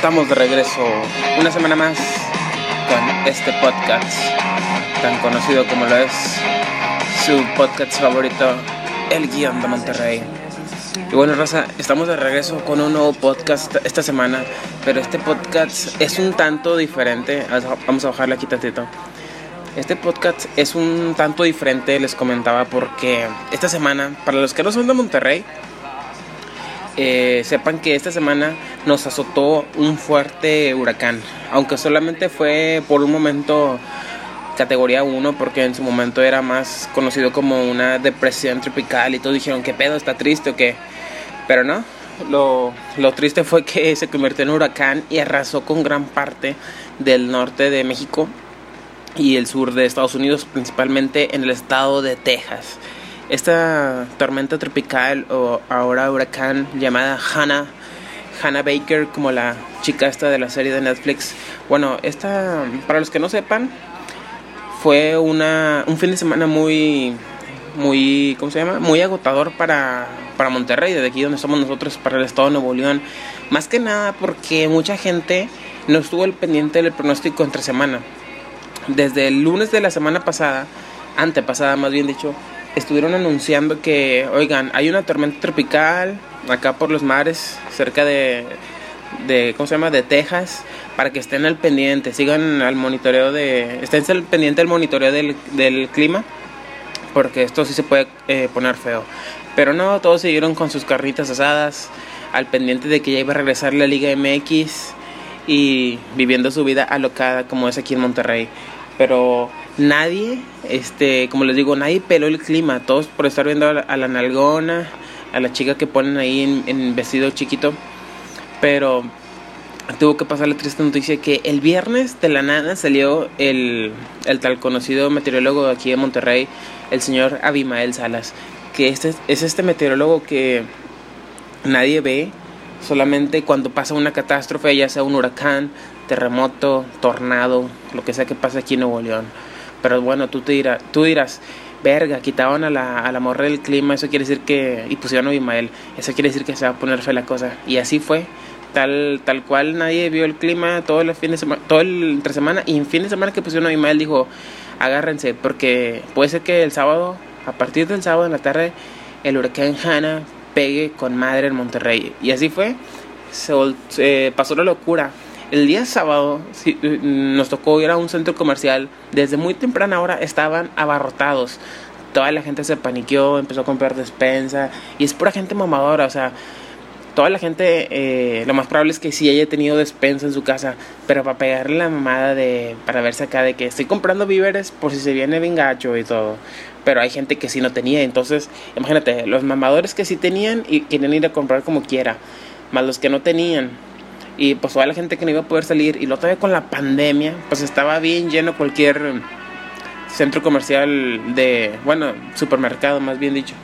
Estamos de regreso una semana más con este podcast tan conocido como lo es su podcast favorito, El Guión de Monterrey. Y bueno, Raza, estamos de regreso con un nuevo podcast esta semana, pero este podcast es un tanto diferente. Vamos a bajarle aquí tantito. Este podcast es un tanto diferente, les comentaba, porque esta semana, para los que no son de Monterrey, eh, sepan que esta semana nos azotó un fuerte huracán, aunque solamente fue por un momento categoría 1 porque en su momento era más conocido como una depresión tropical y todos dijeron que pedo está triste o qué pero no lo, lo, triste fue que se convirtió en huracán y arrasó con gran parte del norte de México y el sur de Estados Unidos principalmente en el estado de Texas esta tormenta tropical o ahora huracán llamada Hannah, Hannah Baker, como la chica esta de la serie de Netflix. Bueno, esta, para los que no sepan, fue una, un fin de semana muy, muy, ¿cómo se llama? Muy agotador para, para Monterrey, desde aquí donde estamos nosotros, para el estado de Nuevo León. Más que nada porque mucha gente no estuvo al pendiente del pronóstico entre semana. Desde el lunes de la semana pasada, antepasada más bien dicho, estuvieron anunciando que, oigan, hay una tormenta tropical acá por los mares, cerca de, de ¿cómo se llama?, de Texas, para que estén al pendiente, sigan al monitoreo de, estén al pendiente del monitoreo del, del clima, porque esto sí se puede eh, poner feo. Pero no, todos siguieron con sus carritas asadas, al pendiente de que ya iba a regresar la Liga MX y viviendo su vida alocada como es aquí en Monterrey. Pero nadie, este, como les digo, nadie peló el clima, todos por estar viendo a la, nalgona, a la chica que ponen ahí en, vestido chiquito, pero tuvo que pasar la triste noticia que el viernes de la nada salió el, el tal conocido meteorólogo de aquí de Monterrey, el señor Abimael Salas, que este, es este meteorólogo que nadie ve, solamente cuando pasa una catástrofe, ya sea un huracán, terremoto, tornado, lo que sea que pase aquí en Nuevo León. Pero bueno, tú, te dirás, tú dirás, verga, quitaban a la, a la morra del clima, eso quiere decir que, y pusieron a Abimael, eso quiere decir que se va a poner fe la cosa. Y así fue, tal, tal cual nadie vio el clima todo el fin de semana, todo el entre semana, y en fin de semana que pusieron a Abimael dijo, agárrense, porque puede ser que el sábado, a partir del sábado en la tarde, el huracán Hanna pegue con madre en Monterrey. Y así fue, se pasó la locura el día sábado nos tocó ir a un centro comercial. Desde muy temprana hora estaban abarrotados. Toda la gente se paniqueó, empezó a comprar despensa. Y es pura gente mamadora, o sea, toda la gente, eh, lo más probable es que sí haya tenido despensa en su casa, pero para pegarle la mamada de, para verse acá de que estoy comprando víveres por si se viene bien gacho y todo. Pero hay gente que sí no tenía, entonces, imagínate, los mamadores que sí tenían y quieren ir a comprar como quiera, más los que no tenían y pues toda la gente que no iba a poder salir. Y luego todavía con la pandemia pues estaba bien lleno cualquier centro comercial de bueno supermercado más bien dicho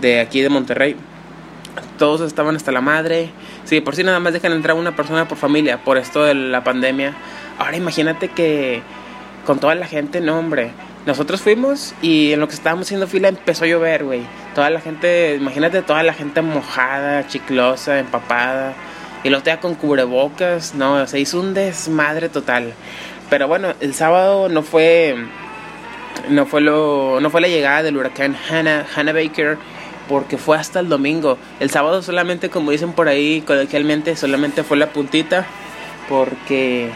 de aquí de Monterrey. Todos estaban hasta la madre. Sí por si nada más dejan entrar una persona por familia por esto de la pandemia. Ahora imagínate que con toda la gente no hombre. Nosotros fuimos y en lo que estábamos haciendo fila empezó a llover, güey. Toda la gente, imagínate toda la gente mojada, chiclosa, empapada. Y lo tenía con cubrebocas, no, se hizo un desmadre total. Pero bueno, el sábado no fue no fue lo no fue la llegada del huracán Hannah, Hannah Baker porque fue hasta el domingo. El sábado solamente, como dicen por ahí coloquialmente, solamente fue la puntita porque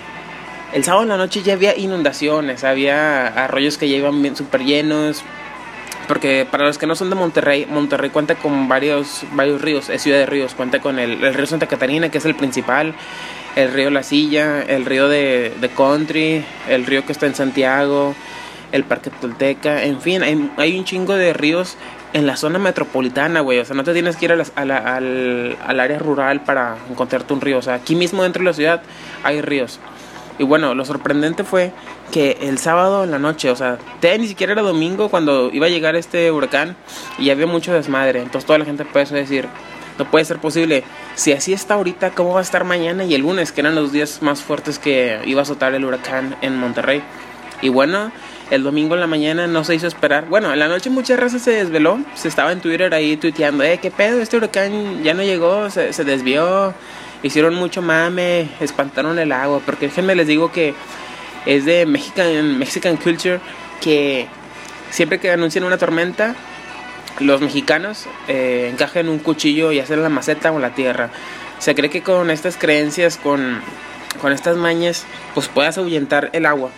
el sábado en la noche ya había inundaciones, había arroyos que ya iban súper llenos, porque para los que no son de Monterrey, Monterrey cuenta con varios, varios ríos, es ciudad de ríos, cuenta con el, río Santa Catarina, que es el principal, el río La Silla, el río de, de Country, el río que está en Santiago, el Parque Tolteca, en fin, hay, un chingo de ríos en la zona metropolitana, güey. O sea, no te tienes que ir a al, al, área rural para encontrarte un río. O sea, aquí mismo dentro de la ciudad hay ríos. Y bueno, lo sorprendente fue que el sábado en la noche, o sea, ni siquiera era domingo cuando iba a llegar este huracán y había mucho desmadre. Entonces toda la gente empezó a decir, no puede ser posible. Si así está ahorita, ¿cómo va a estar mañana y el lunes, que eran los días más fuertes que iba a azotar el huracán en Monterrey? Y bueno, el domingo en la mañana no se hizo esperar. Bueno, en la noche mucha raza se desveló. Se estaba en Twitter ahí tuiteando, eh, qué pedo, este huracán ya no llegó, se desvió hicieron mucho mame, espantaron el agua, porque déjenme les digo que es de Mexican, Mexican culture que siempre que anuncian una tormenta, los mexicanos eh, encajan un cuchillo y hacen la maceta o la tierra. Se cree que con estas creencias, con, con estas mañas, pues puedas ahuyentar el agua.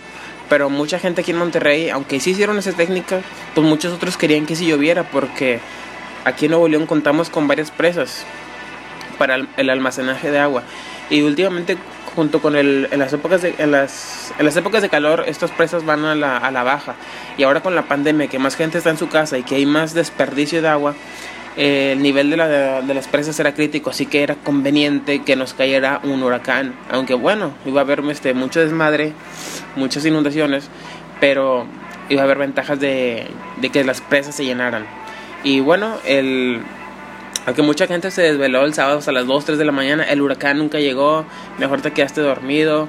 Pero mucha gente aquí en Monterrey, aunque sí hicieron esa técnica, pues muchos otros querían que si lloviera porque aquí en Nuevo León contamos con varias presas para el almacenaje de agua. Y últimamente junto con el, en, las épocas de, en, las, en las épocas de calor, estas presas van a la, a la baja. Y ahora con la pandemia, que más gente está en su casa y que hay más desperdicio de agua, eh, el nivel de, la, de, las presas era crítico, así que era conveniente que nos cayera un huracán. Aunque bueno, iba a haber este, mucho desmadre, muchas inundaciones, pero iba a haber ventajas de, de que las presas se llenaran. Y bueno, el, aunque mucha gente se desveló el sábado hasta las 2, 3 de la mañana, el huracán nunca llegó, mejor te quedaste dormido.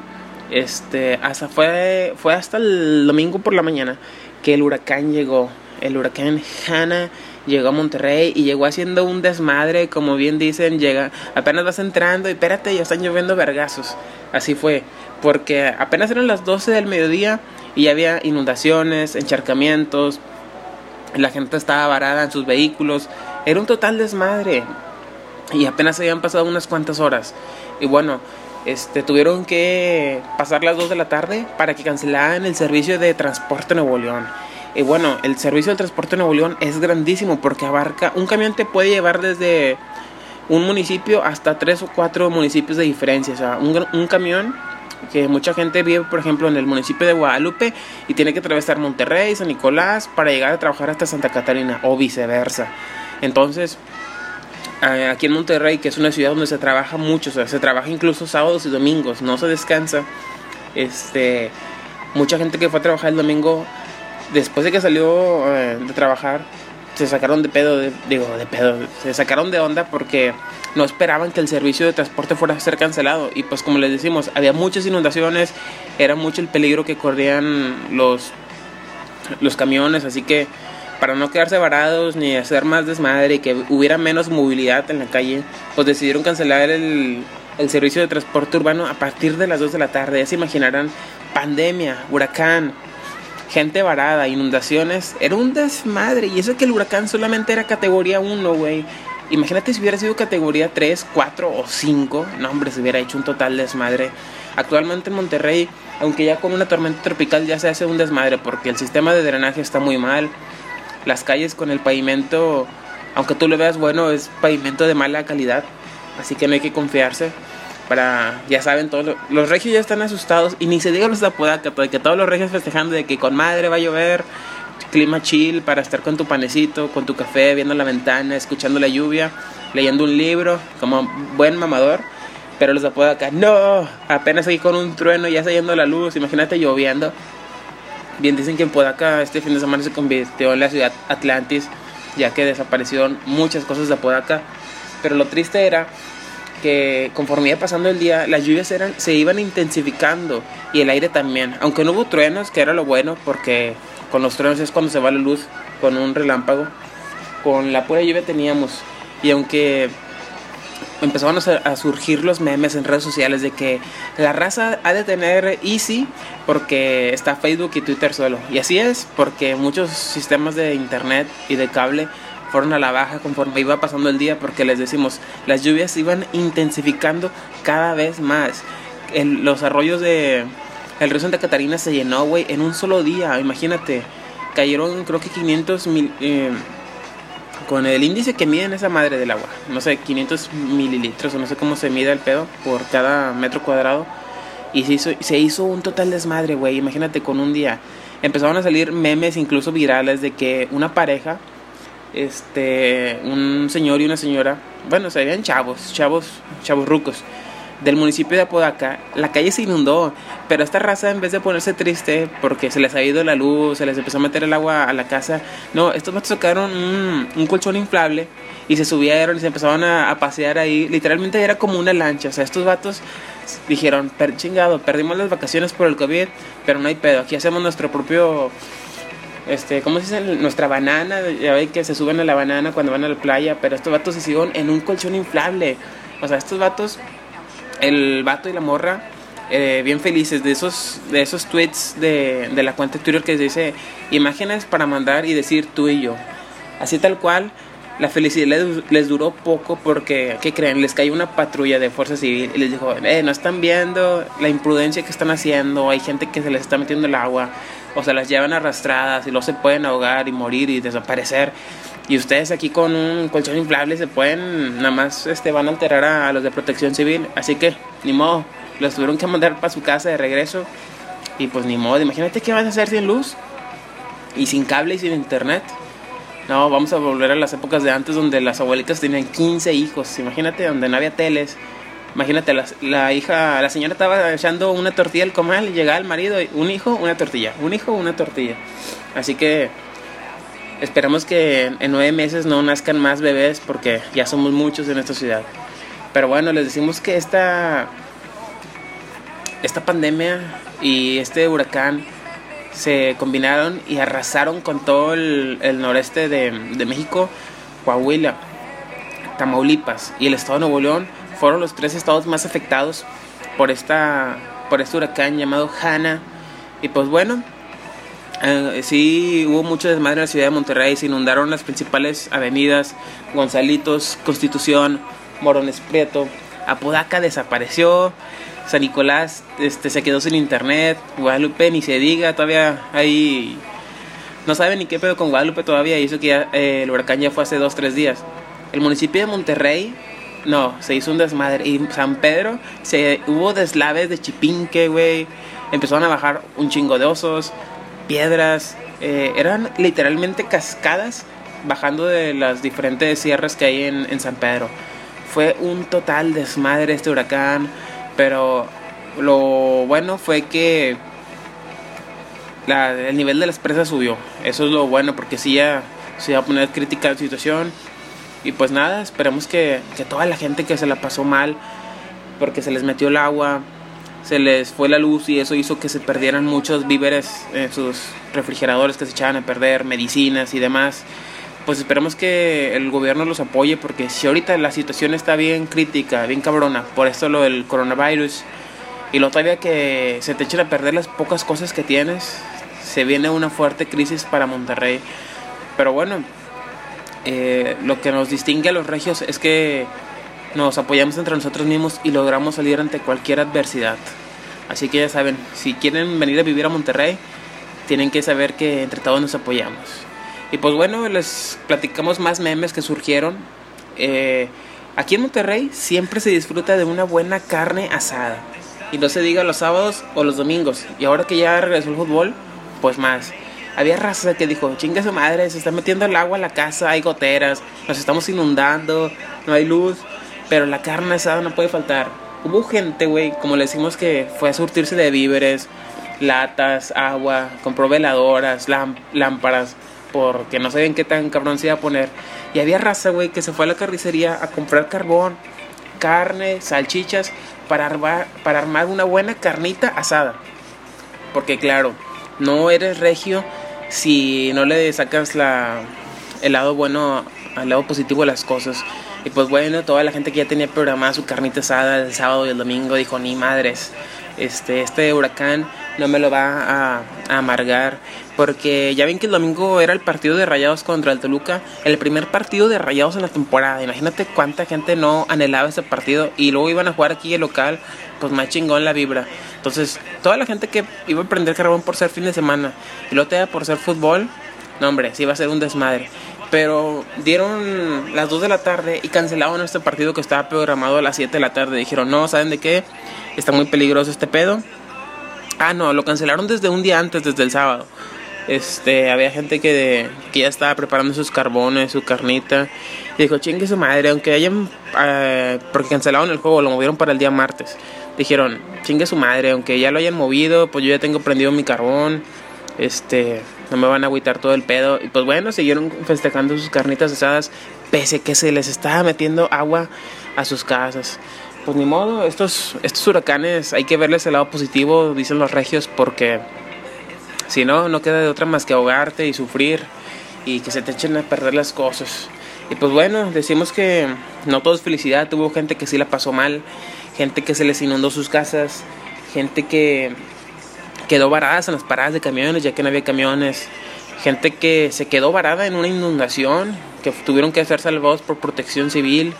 Este, hasta fue, fue hasta el domingo por la mañana que el huracán llegó. El huracán Hanna llegó a Monterrey y llegó haciendo un desmadre, como bien dicen, llega, apenas vas entrando y espérate, ya están lloviendo vergazos. Así fue, porque apenas eran las 12 del mediodía y había inundaciones, encharcamientos, la gente estaba varada en sus vehículos, era un total desmadre. Y apenas habían pasado unas cuantas horas. Y bueno, este, tuvieron que pasar las 2 de la tarde para que cancelaran el servicio de transporte Nuevo León. Y bueno, el servicio de transporte Nuevo León es grandísimo porque abarca, un camión te puede llevar desde un municipio hasta tres o cuatro municipios de diferencia. O sea, un, un camión que mucha gente vive, por ejemplo, en el municipio de Guadalupe y tiene que atravesar Monterrey, San Nicolás para llegar a trabajar hasta Santa Catarina o viceversa. Entonces, aquí en Monterrey, que es una ciudad donde se trabaja mucho, o sea, se trabaja incluso sábados y domingos, no se descansa. Este, mucha gente que fue a trabajar el domingo, después de que salió eh, de trabajar, se sacaron de pedo, digo, de pedo, se sacaron de onda porque no esperaban que el servicio de transporte fuera a ser cancelado. Y pues como les decimos, había muchas inundaciones, era mucho el peligro que corrían los, los camiones, así que para no quedarse varados ni hacer más desmadre y que hubiera menos movilidad en la calle, pues decidieron cancelar el, el servicio de transporte urbano a partir de las 2 de la tarde. Ya se imaginarán, pandemia, huracán, gente varada, inundaciones. Era un desmadre. Y eso que el huracán solamente era categoría 1, güey. Imagínate si hubiera sido categoría 3, 4 o 5. No, hombre, se hubiera hecho un total desmadre. Actualmente en Monterrey, aunque ya con una tormenta tropical ya se hace un desmadre porque el sistema de drenaje está muy mal las calles con el pavimento, aunque tú lo veas bueno, es pavimento de mala calidad, así que no hay que confiarse. Para, ya saben, todos los regios ya están asustados y ni se diga los de Apodaca, porque todos los regios festejando de que con madre va a llover, clima chill para estar con tu panecito, con tu café, viendo la ventana, escuchando la lluvia, leyendo un libro, como buen mamador. Pero los de Apodaca, no, apenas aquí con un trueno ya saliendo la luz, imagínate lloviendo. Bien dicen que en Podaca este fin de semana se convirtió en la ciudad Atlantis, ya que desaparecieron muchas cosas de Podaca. Pero lo triste era que conforme iba pasando el día, las lluvias eran, se iban intensificando y el aire también. Aunque no hubo truenos, que era lo bueno, porque con los truenos es cuando se va la luz con un relámpago. Con la pura lluvia teníamos. Y aunque empezaron a, surgir los memes en redes sociales de que la raza ha de tener Easy porque está Facebook y Twitter solo. Y así es, porque muchos sistemas de internet y de cable fueron a la baja conforme iba pasando el día, porque les decimos, las lluvias iban intensificando cada vez más. los arroyos de el río Santa Catarina se llenó, güey, en un solo día, imagínate. Cayeron creo que 500 mil... Eh, con el índice que miden esa madre del agua, no sé, 500 mililitros o no sé cómo se mide el pedo por cada metro cuadrado. Y se hizo, un total desmadre, güey. Imagínate con un día. Empezaron a salir memes incluso virales de que una pareja, este, un señor y una señora, bueno, serían chavos, chavos, chavos rucos del municipio de Apodaca, la calle se inundó, pero esta raza en vez de ponerse triste porque se les ha ido la luz, se les empezó a meter el agua a la casa, no, estos vatos sacaron un, colchón inflable y se subieron y se empezaron a, pasear ahí, literalmente era como una lancha, o sea, estos vatos dijeron, per, chingado, perdimos las vacaciones por el COVID, pero no hay pedo, aquí hacemos nuestro propio este, ¿cómo se dice? Nuestra banana, ya ve que se suben a la banana cuando van a la playa, pero estos vatos se hicieron en un colchón inflable. O sea, estos vatos el vato y la morra eh, bien felices de esos, de esos tweets de, de la cuenta Twitter que dice imágenes para mandar y decir tú y yo. Así tal cual, la felicidad les, les, duró poco porque, ¿qué creen? Les cayó una patrulla de Fuerza Civil y les dijo, eh, no están viendo la imprudencia que están haciendo, hay gente que se les está metiendo el agua, o se las llevan arrastradas y luego se pueden ahogar y morir y desaparecer. Y ustedes aquí con un colchón inflable se pueden, nada más este, van a alterar a, a los de protección civil. Así que, ni modo, los tuvieron que mandar para su casa de regreso. Y pues ni modo, imagínate qué vas a hacer sin luz y sin cable y sin internet. No, vamos a volver a las épocas de antes donde las abuelitas tenían 15 hijos. Imagínate donde no había teles. Imagínate, la, la hija, la señora estaba echando una tortilla al comal y llegaba el marido, y un hijo, una tortilla, un hijo, una tortilla. Así que esperamos que en nueve meses no nazcan más bebés porque ya somos muchos en esta ciudad. Pero bueno, les decimos que esta esta pandemia y este huracán se combinaron y arrasaron con todo el, el noreste de, de, México, Coahuila, Tamaulipas y el estado de Nuevo León fueron los tres estados más afectados por, esta, por este huracán llamado Hanna. Y pues bueno, eh, sí hubo mucho desmadre en la ciudad de Monterrey, se inundaron las principales avenidas, Gonzalitos, Constitución, Morones Prieto, Apodaca desapareció, San Nicolás este, se quedó sin internet, Guadalupe ni se diga, todavía hay... No saben ni qué pedo con Guadalupe todavía, y que eh, el huracán ya fue hace dos, tres días. El municipio de Monterrey, no, se hizo un desmadre. Y San Pedro, se, hubo deslaves de chipinque, güey. Empezaron a bajar un chingo de osos, piedras. Eh, eran literalmente cascadas bajando de las diferentes sierras que hay en, San Pedro. Fue un total desmadre este huracán pero lo bueno fue que el nivel de las presas subió. Eso es lo bueno, porque sí ya se iba a poner crítica la situación. Y pues nada, esperemos que, que toda la gente que se la pasó mal, porque se les metió el agua, se les fue la luz y eso hizo que se perdieran muchos víveres en sus refrigeradores que se echaban a perder, medicinas y demás. Pues esperemos que el gobierno los apoye porque si ahorita la situación está bien crítica, bien cabrona, por esto lo del coronavirus y lo todavía que se te echen a perder las pocas cosas que tienes, se viene una fuerte crisis para Monterrey. Pero bueno, eh, lo que nos distingue a los regios es que nos apoyamos entre nosotros mismos y logramos salir ante cualquier adversidad. Así que ya saben, si quieren venir a vivir a Monterrey, tienen que saber que entre todos nos apoyamos. Y pues bueno, les platicamos más memes que surgieron. Eh, aquí en Monterrey siempre se disfruta de una buena carne asada. Y no se diga los sábados o los domingos. Y ahora que ya regresó el fútbol, pues más. Había raza que dijo, chinga su madre, se está metiendo el agua a la casa, hay goteras, nos estamos inundando, no hay luz, pero la carne asada no puede faltar. Hubo gente, güey, como le decimos que fue a surtirse de víveres, latas, agua, compró veladoras, lámparas, porque no sabían qué tan cabrón se iba a poner. Y había raza, güey, que se fue a la carnicería a comprar carbón, carne, salchichas, para armar, para armar una buena carnita asada. Porque claro, no eres regio si no le sacas la, el lado bueno, al lado positivo de las cosas. Y pues bueno, toda la gente que ya tenía programada su carnita asada el sábado y el domingo dijo, ni madres, este, este huracán no me lo va a, amargar. Porque ya ven que el domingo era el partido de Rayados contra el Toluca, el primer partido de Rayados en la temporada. Imagínate cuánta gente no anhelaba ese partido y luego iban a jugar aquí el local, pues más chingón la vibra. Entonces, toda la gente que iba a prender carbón por ser fin de semana y luego te por ser fútbol, no hombre, sí iba a ser un desmadre. Pero dieron las 2 de la tarde y cancelaron este partido que estaba programado a las 7 de la tarde. Dijeron, no, ¿saben de qué? Está muy peligroso este pedo Ah, no, lo cancelaron desde un día antes, desde el sábado. Este, había gente que, que ya estaba preparando sus carbones, su carnita. Y dijo, chingue su madre, aunque hayan. Eh, porque cancelaron el juego, lo movieron para el día martes. Dijeron, chingue su madre, aunque ya lo hayan movido, pues yo ya tengo prendido mi carbón. Este, no me van a agüitar todo el pedo. Y pues bueno, siguieron festejando sus carnitas asadas, pese que se les estaba metiendo agua a sus casas pues ni modo, estos, estos huracanes hay que verles el lado positivo, dicen los regios, porque si no, no queda de otra más que ahogarte y sufrir y que se te echen a perder las cosas. Y pues bueno, decimos que no todo es felicidad, tuvo gente que sí la pasó mal, gente que se les inundó sus casas, gente que quedó varada en las paradas de camiones ya que no había camiones, gente que se quedó varada en una inundación, que tuvieron que ser salvados por protección civil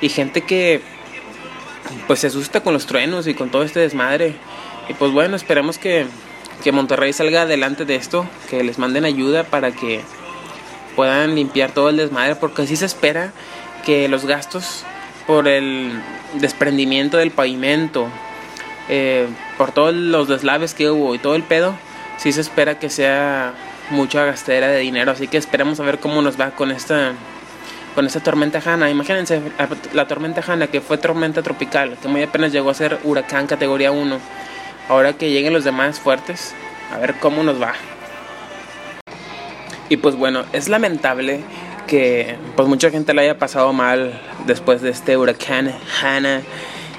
y gente que pues se asusta con los truenos y con todo este desmadre. Y pues bueno, esperemos que, que Monterrey salga adelante de esto, que les manden ayuda para que puedan limpiar todo el desmadre, porque así se espera que los gastos por el desprendimiento del pavimento, eh, por todos los deslaves que hubo y todo el pedo, sí se espera que sea mucha gastera de dinero, así que esperemos a ver cómo nos va con esta con esta tormenta Hanna. Imagínense la tormenta Hanna que fue tormenta tropical, que muy apenas llegó a ser huracán categoría 1. Ahora que lleguen los demás fuertes, a ver cómo nos va. Y pues bueno, es lamentable que pues mucha gente le haya pasado mal después de este huracán Hanna.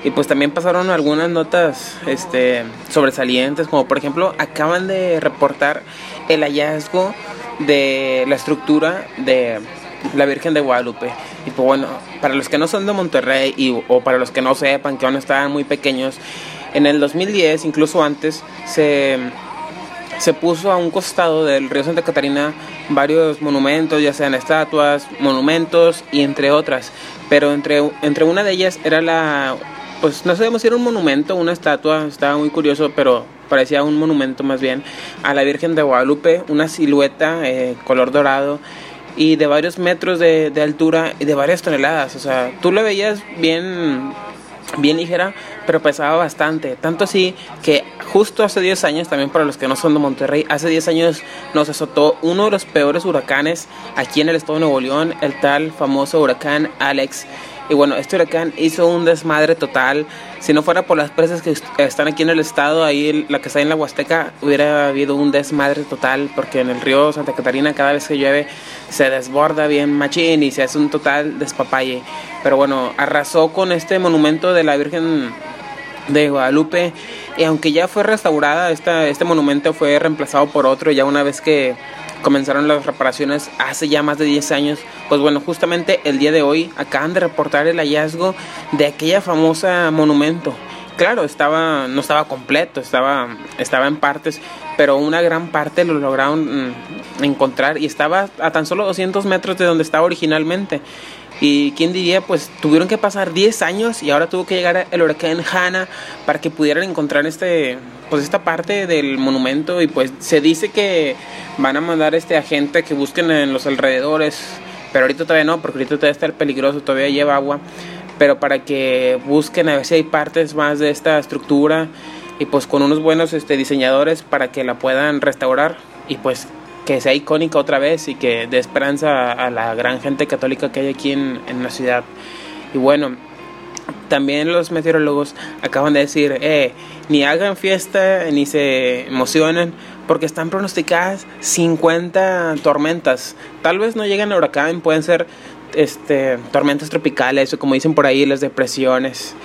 Y pues también pasaron algunas notas este, sobresalientes, como por ejemplo acaban de reportar el hallazgo de la estructura de la Virgen de Guadalupe. Y pues bueno, para los que no son de Monterrey y, o para los que no sepan que aún estaban muy pequeños, en el 2010, incluso antes, se, se puso a un costado del río Santa Catarina varios monumentos, ya sean estatuas, monumentos y entre otras. Pero entre, entre una de ellas era la, pues no sabemos si era un monumento, una estatua, estaba muy curioso, pero parecía un monumento más bien, a la Virgen de Guadalupe, una silueta eh, color dorado y de varios metros de, altura y de varias toneladas. O sea, tú lo veías bien, bien ligera, pero pesaba bastante. Tanto así que justo hace 10 años, también para los que no son de Monterrey, hace 10 años nos azotó uno de los peores huracanes aquí en el estado de Nuevo León, el tal famoso huracán Alex. Y bueno, este huracán hizo un desmadre total. Si no fuera por las presas que están aquí en el estado, ahí la que está en la Huasteca, hubiera habido un desmadre total, porque en el río Santa Catarina cada vez que llueve se desborda bien machín y se hace un total despapalle. Pero bueno, arrasó con este monumento de la Virgen de Guadalupe y aunque ya fue restaurada, esta, este monumento fue reemplazado por otro ya una vez que comenzaron las reparaciones hace ya más de 10 años. Pues bueno, justamente el día de hoy acaban de reportar el hallazgo de aquella famosa monumento. Claro, estaba no estaba completo, estaba estaba en partes, pero una gran parte lo lograron mm, encontrar y estaba a tan solo 200 metros de donde estaba originalmente. Y quién diría, pues tuvieron que pasar 10 años y ahora tuvo que llegar el huracán Hanna para que pudieran encontrar este pues esta parte del monumento. Y pues se dice que van a mandar este agente que busquen en los alrededores, pero ahorita todavía no, porque ahorita todavía está el peligroso, todavía lleva agua, pero para que busquen a ver si hay partes más de esta estructura y pues con unos buenos este diseñadores para que la puedan restaurar. Y pues que sea icónica otra vez y que dé esperanza a la gran gente católica que hay aquí en, en la ciudad. Y bueno, también los meteorólogos acaban de decir, eh, ni hagan fiesta ni se emocionen porque están pronosticadas 50 tormentas. Tal vez no lleguen a huracán, pueden ser este, tormentas tropicales o como dicen por ahí las depresiones.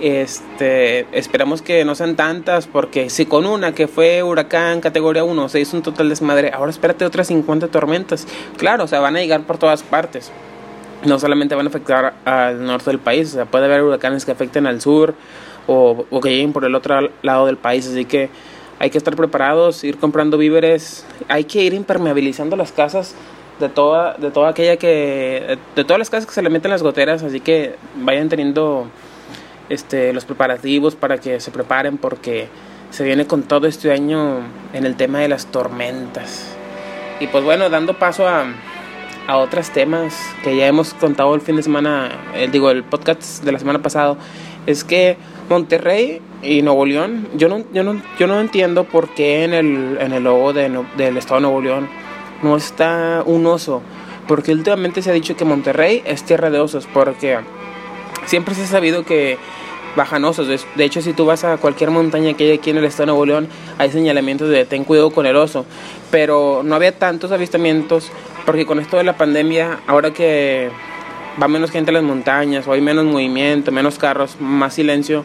Este, esperamos que no sean tantas porque si con una que fue huracán categoría 1 se hizo un total desmadre, ahora espérate otras 50 tormentas. Claro, o sea, van a llegar por todas partes. No solamente van a afectar al norte del país, o sea, puede haber huracanes que afecten al sur o, o que lleguen por el otro lado del país, así que hay que estar preparados, ir comprando víveres, hay que ir impermeabilizando las casas de toda, de toda aquella que, de todas las casas que se le meten las goteras, así que vayan teniendo este, los preparativos para que se preparen porque se viene con todo este año en el tema de las tormentas. Y pues bueno, dando paso a, a otros temas que ya hemos contado el fin de semana, eh, digo, el podcast de la semana pasada, es que Monterrey y Nuevo León, yo no, yo no, yo no entiendo por qué en el, en el logo de, del estado de Nuevo León no está un oso. Porque últimamente se ha dicho que Monterrey es tierra de osos, porque siempre se ha sabido que bajan osos. De hecho, si tú vas a cualquier montaña que hay aquí en el estado de Nuevo León, hay señalamientos de ten cuidado con el oso. Pero no había tantos avistamientos porque con esto de la pandemia, ahora que va menos gente a las montañas, o hay menos movimiento, menos carros, más silencio,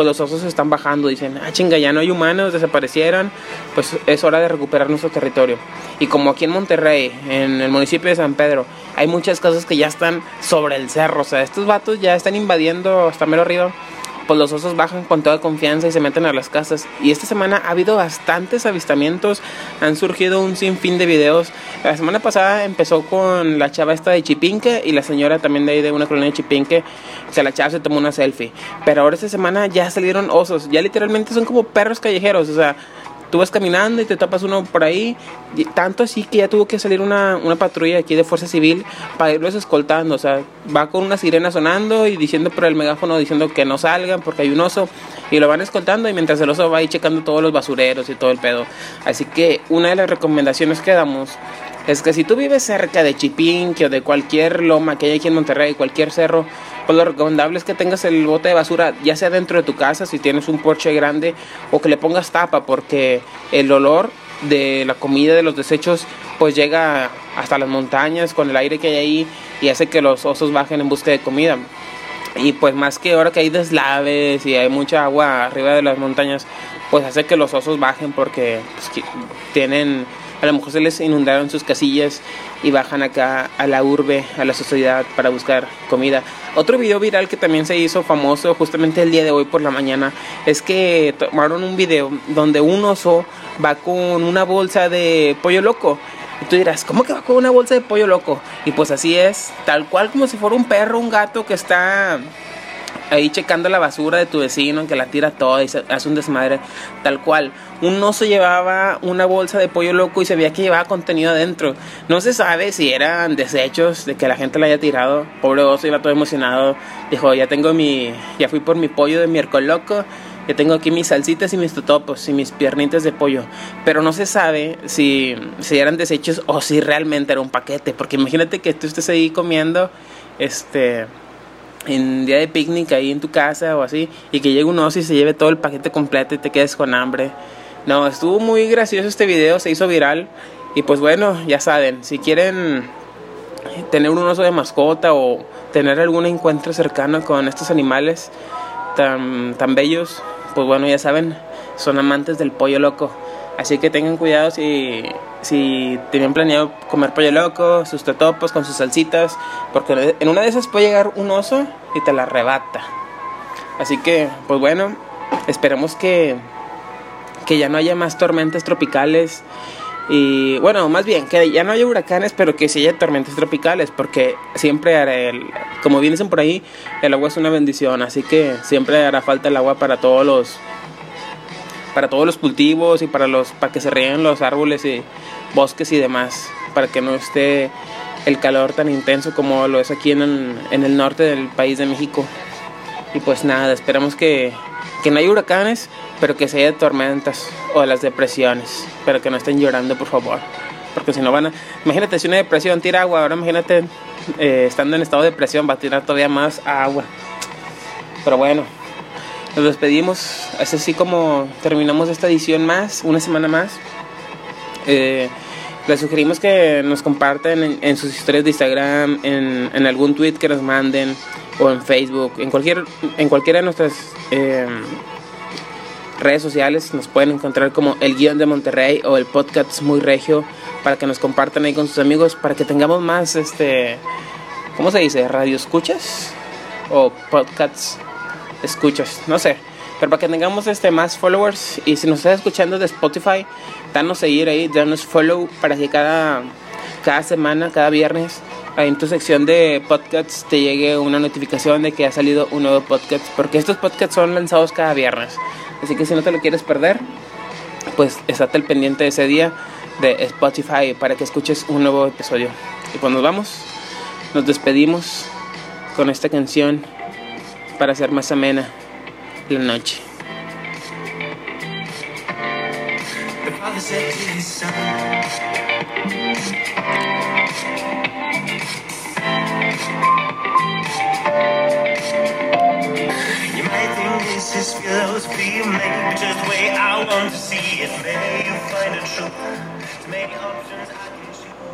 pues los osos están bajando. Dicen, ah, chinga, ya no hay humanos, desaparecieron, pues es hora de recuperar nuestro territorio. Y como aquí en Monterrey, en el municipio de San Pedro, hay muchas casas que ya están sobre el cerro, o sea, estos vatos ya están invadiendo hasta mero arriba pues los osos bajan con toda confianza y se meten a las casas. Y esta semana ha habido bastantes avistamientos, han surgido un sinfín de videos. La semana pasada empezó con la chava esta de Chipinque y la señora también de ahí de una colonia de Chipinque. O sea, la chava se tomó una selfie. Pero ahora esta semana ya salieron osos, ya literalmente son como perros callejeros, o sea tú vas caminando y te tapas uno por ahí. tanto así que ya tuvo que salir una, una patrulla aquí de Fuerza Civil para irlos escoltando. O sea, va con una sirena sonando y diciendo por el megáfono, diciendo que no salgan porque hay un oso. Y lo van escoltando y mientras el oso va ahí checando todos los basureros y todo el pedo. Así que una de las recomendaciones que damos es que si tú vives cerca de Chipinque o de cualquier loma que hay aquí en Monterrey, cualquier cerro, pues lo recomendable es que tengas el bote de basura ya sea dentro de tu casa, si tienes un porche grande, o que le pongas tapa, porque el olor de la comida, de los desechos, pues llega hasta las montañas con el aire que hay ahí y hace que los osos bajen en busca de comida. Y pues más que ahora que hay deslaves y hay mucha agua arriba de las montañas, pues hace que los osos bajen porque pues, tienen a lo mejor se les inundaron sus casillas y bajan acá a la urbe, a la sociedad para buscar comida. Otro video viral que también se hizo famoso justamente el día de hoy por la mañana es que tomaron un video donde un oso va con una bolsa de pollo loco. Y tú dirás, ¿cómo que va con una bolsa de pollo loco? Y pues así es, tal cual como si fuera un perro, un gato que está ahí checando la basura de tu vecino, que la tira toda y se hace un desmadre, tal cual. Un oso llevaba una bolsa de pollo loco y se veía que llevaba contenido adentro. No se sabe si eran desechos de que la gente la haya tirado. Pobre oso iba todo emocionado. Dijo, ya tengo mi, ya fui por mi pollo de miércoles loco. Ya tengo aquí mis salsitas y mis totopos y mis piernitas de pollo. Pero no se sabe si, si eran desechos o si realmente era un paquete. Porque imagínate que tú estés ahí comiendo, este en día de picnic ahí en tu casa o así y que llegue un oso y se lleve todo el paquete completo y te quedes con hambre. No, estuvo muy gracioso este video, se hizo viral y pues bueno, ya saben, si quieren tener un oso de mascota o tener algún encuentro cercano con estos animales tan, tan bellos, pues bueno, ya saben, son amantes del pollo loco. Así que tengan cuidado si, si tienen planeado comer pollo loco, sus totopos con sus salsitas, porque en una de esas puede llegar un oso y te la arrebata. Así que, pues bueno, esperemos que, que ya no haya más tormentas tropicales. Y bueno, más bien, que ya no haya huracanes, pero que sí haya tormentas tropicales, porque siempre hará como bien dicen por ahí, el agua es una bendición, así que siempre hará falta el agua para todos los para todos los cultivos y para los para que se rieguen los árboles y bosques y demás, para que no esté el calor tan intenso como lo es aquí en el, en el norte del país de México. Y pues nada, esperamos que, que no haya huracanes, pero que se haya tormentas o las depresiones, pero que no estén llorando, por favor. Porque si no van a... Imagínate, si una depresión tira agua, ahora imagínate eh, estando en estado de depresión, va a tirar todavía más agua. Pero bueno, nos despedimos. Es así como terminamos esta edición más, una semana más. Eh, les sugerimos que nos compartan en, sus historias de Instagram, en, algún tweet que nos manden, o en Facebook, en, cualquier, en cualquiera de nuestras eh, redes sociales. Nos pueden encontrar como el guion de Monterrey o el podcast muy regio para que nos compartan ahí con sus amigos, para que tengamos más, este, ¿cómo se dice? ¿Radio escuchas? O podcasts escuchas, no sé. Pero para que tengamos este más followers y si nos estás escuchando de Spotify, danos seguir ahí, danos follow para que cada, cada semana, cada viernes, en tu sección de podcasts te llegue una notificación de que ha salido un nuevo podcast. Porque estos podcasts son lanzados cada viernes. Así que si no te lo quieres perder, pues estate al pendiente ese día de Spotify para que escuches un nuevo episodio. Y cuando vamos, nos despedimos con esta canción para hacer más amena la noche. This is philosophy, maybe just way I want to see it. Maybe you find true. Too many options.